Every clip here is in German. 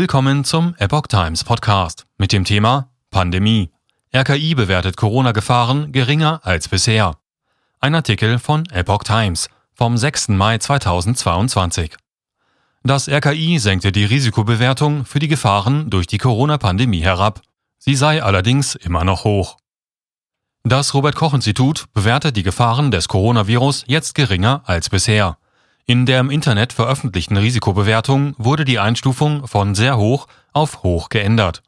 Willkommen zum Epoch Times Podcast mit dem Thema Pandemie. RKI bewertet Corona-Gefahren geringer als bisher. Ein Artikel von Epoch Times vom 6. Mai 2022. Das RKI senkte die Risikobewertung für die Gefahren durch die Corona-Pandemie herab. Sie sei allerdings immer noch hoch. Das Robert Koch Institut bewertet die Gefahren des Coronavirus jetzt geringer als bisher. In der im Internet veröffentlichten Risikobewertung wurde die Einstufung von sehr hoch auf hoch geändert.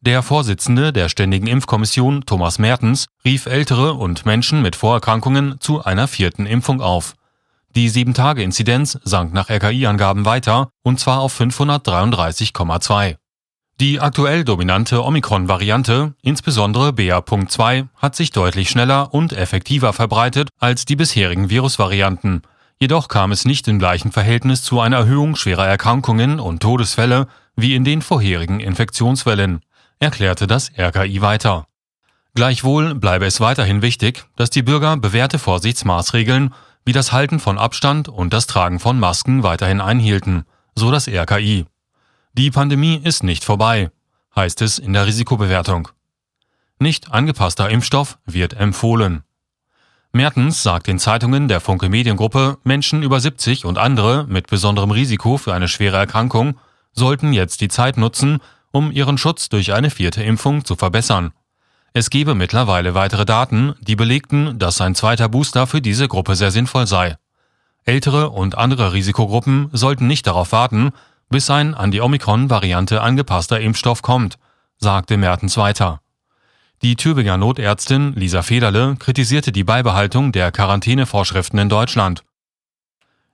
Der Vorsitzende der Ständigen Impfkommission, Thomas Mertens, rief Ältere und Menschen mit Vorerkrankungen zu einer vierten Impfung auf. Die 7-Tage-Inzidenz sank nach RKI-Angaben weiter, und zwar auf 533,2. Die aktuell dominante Omikron-Variante, insbesondere BA.2, hat sich deutlich schneller und effektiver verbreitet als die bisherigen Virusvarianten – Jedoch kam es nicht im gleichen Verhältnis zu einer Erhöhung schwerer Erkrankungen und Todesfälle wie in den vorherigen Infektionswellen, erklärte das RKI weiter. Gleichwohl bleibe es weiterhin wichtig, dass die Bürger bewährte Vorsichtsmaßregeln wie das Halten von Abstand und das Tragen von Masken weiterhin einhielten, so das RKI. Die Pandemie ist nicht vorbei, heißt es in der Risikobewertung. Nicht angepasster Impfstoff wird empfohlen. Mertens sagt den Zeitungen der Funke Mediengruppe, Menschen über 70 und andere mit besonderem Risiko für eine schwere Erkrankung sollten jetzt die Zeit nutzen, um ihren Schutz durch eine vierte Impfung zu verbessern. Es gebe mittlerweile weitere Daten, die belegten, dass ein zweiter Booster für diese Gruppe sehr sinnvoll sei. Ältere und andere Risikogruppen sollten nicht darauf warten, bis ein an die Omikron-Variante angepasster Impfstoff kommt, sagte Mertens weiter. Die Tübinger Notärztin Lisa Federle kritisierte die Beibehaltung der Quarantänevorschriften in Deutschland.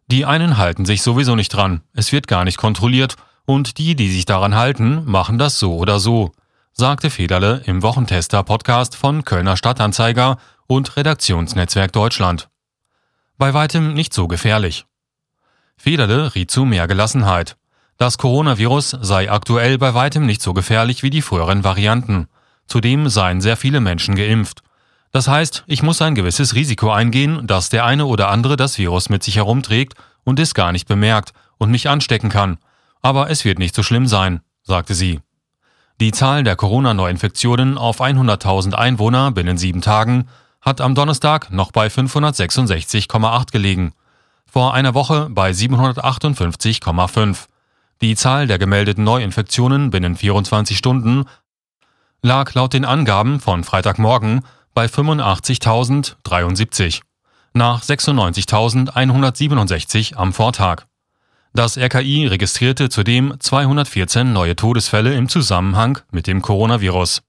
Die einen halten sich sowieso nicht dran, es wird gar nicht kontrolliert, und die, die sich daran halten, machen das so oder so, sagte Federle im Wochentester-Podcast von Kölner Stadtanzeiger und Redaktionsnetzwerk Deutschland. Bei weitem nicht so gefährlich. Federle riet zu mehr Gelassenheit. Das Coronavirus sei aktuell bei weitem nicht so gefährlich wie die früheren Varianten. Zudem seien sehr viele Menschen geimpft. Das heißt, ich muss ein gewisses Risiko eingehen, dass der eine oder andere das Virus mit sich herumträgt und es gar nicht bemerkt und mich anstecken kann. Aber es wird nicht so schlimm sein, sagte sie. Die Zahl der Corona-Neuinfektionen auf 100.000 Einwohner binnen sieben Tagen hat am Donnerstag noch bei 566,8 gelegen, vor einer Woche bei 758,5. Die Zahl der gemeldeten Neuinfektionen binnen 24 Stunden lag laut den Angaben von Freitagmorgen bei 85.073, nach 96.167 am Vortag. Das RKI registrierte zudem 214 neue Todesfälle im Zusammenhang mit dem Coronavirus